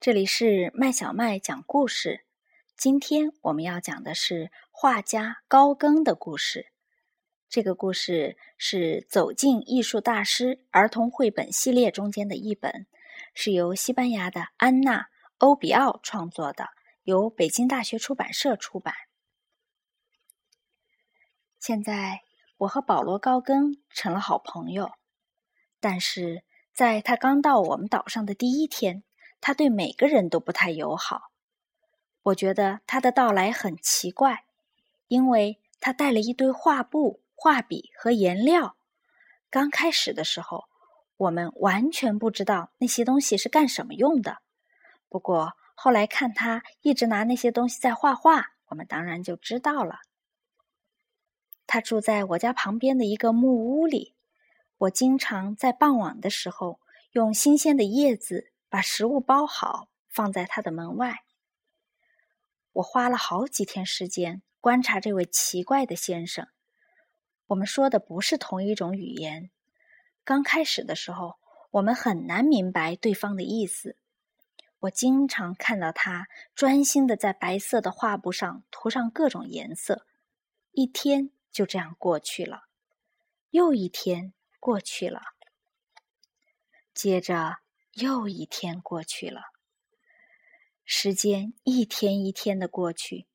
这里是麦小麦讲故事。今天我们要讲的是画家高更的故事。这个故事是《走进艺术大师》儿童绘本系列中间的一本，是由西班牙的安娜·欧比奥创作的，由北京大学出版社出版。现在我和保罗·高更成了好朋友，但是在他刚到我们岛上的第一天。他对每个人都不太友好，我觉得他的到来很奇怪，因为他带了一堆画布、画笔和颜料。刚开始的时候，我们完全不知道那些东西是干什么用的。不过后来看他一直拿那些东西在画画，我们当然就知道了。他住在我家旁边的一个木屋里，我经常在傍晚的时候用新鲜的叶子。把食物包好，放在他的门外。我花了好几天时间观察这位奇怪的先生。我们说的不是同一种语言。刚开始的时候，我们很难明白对方的意思。我经常看到他专心的在白色的画布上涂上各种颜色。一天就这样过去了，又一天过去了，接着。又一天过去了，时间一天一天的过去，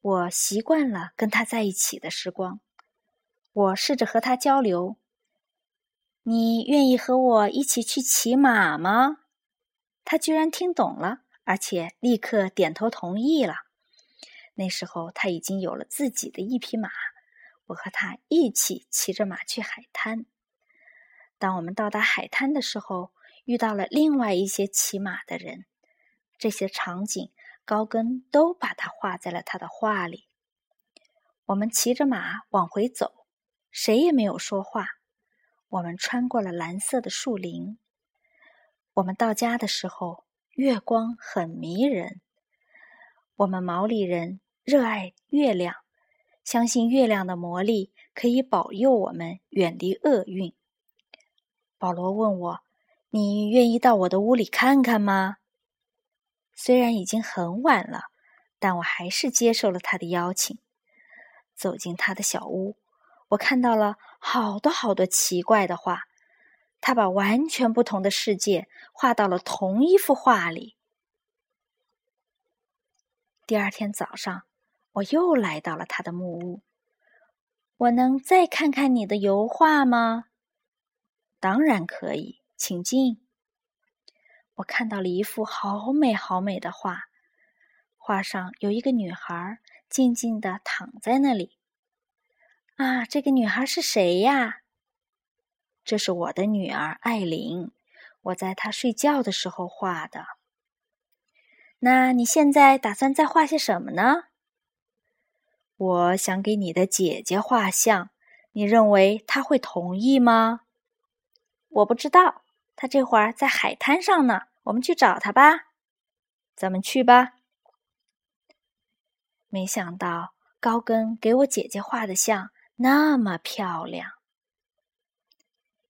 我习惯了跟他在一起的时光。我试着和他交流：“你愿意和我一起去骑马吗？”他居然听懂了，而且立刻点头同意了。那时候他已经有了自己的一匹马，我和他一起骑着马去海滩。当我们到达海滩的时候，遇到了另外一些骑马的人，这些场景高更都把它画在了他的画里。我们骑着马往回走，谁也没有说话。我们穿过了蓝色的树林。我们到家的时候，月光很迷人。我们毛利人热爱月亮，相信月亮的魔力可以保佑我们远离厄运。保罗问我。你愿意到我的屋里看看吗？虽然已经很晚了，但我还是接受了他的邀请。走进他的小屋，我看到了好多好多奇怪的画。他把完全不同的世界画到了同一幅画里。第二天早上，我又来到了他的木屋。我能再看看你的油画吗？当然可以。请进。我看到了一幅好美好美的画，画上有一个女孩静静的躺在那里。啊，这个女孩是谁呀？这是我的女儿艾琳，我在她睡觉的时候画的。那你现在打算再画些什么呢？我想给你的姐姐画像，你认为她会同意吗？我不知道。他这会儿在海滩上呢，我们去找他吧。咱们去吧。没想到高更给我姐姐画的像那么漂亮。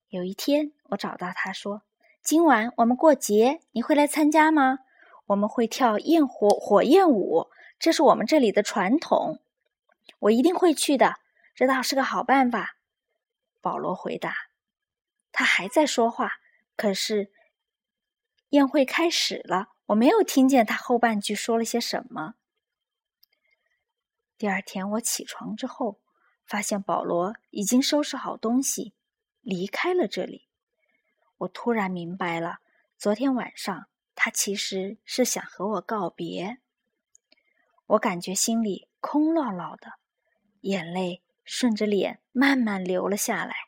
有一天，我找到他说：“今晚我们过节，你会来参加吗？我们会跳焰火火焰舞，这是我们这里的传统。我一定会去的，这倒是个好办法。”保罗回答。他还在说话。可是，宴会开始了，我没有听见他后半句说了些什么。第二天我起床之后，发现保罗已经收拾好东西，离开了这里。我突然明白了，昨天晚上他其实是想和我告别。我感觉心里空落落的，眼泪顺着脸慢慢流了下来。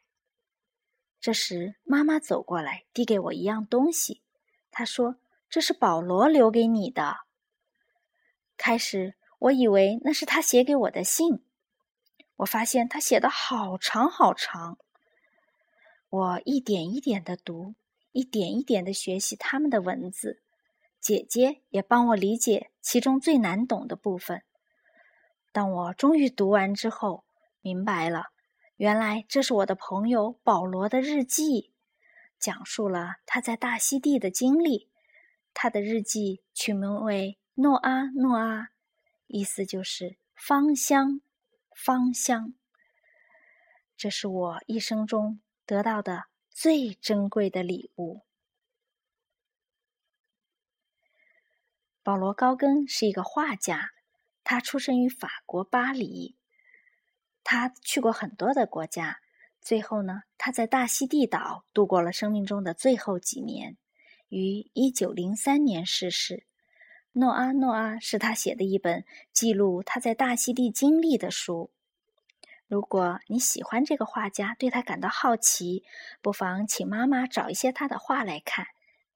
这时，妈妈走过来，递给我一样东西。她说：“这是保罗留给你的。”开始，我以为那是他写给我的信。我发现他写的好长好长。我一点一点的读，一点一点的学习他们的文字。姐姐也帮我理解其中最难懂的部分。当我终于读完之后，明白了。原来这是我的朋友保罗的日记，讲述了他在大溪地的经历。他的日记取名为《诺阿诺阿》，意思就是芳香，芳香。这是我一生中得到的最珍贵的礼物。保罗·高更是一个画家，他出生于法国巴黎。他去过很多的国家，最后呢，他在大溪地岛度过了生命中的最后几年，于一九零三年逝世。《诺阿诺阿》是他写的一本记录他在大溪地经历的书。如果你喜欢这个画家，对他感到好奇，不妨请妈妈找一些他的画来看，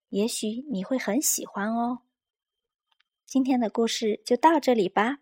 也许你会很喜欢哦。今天的故事就到这里吧。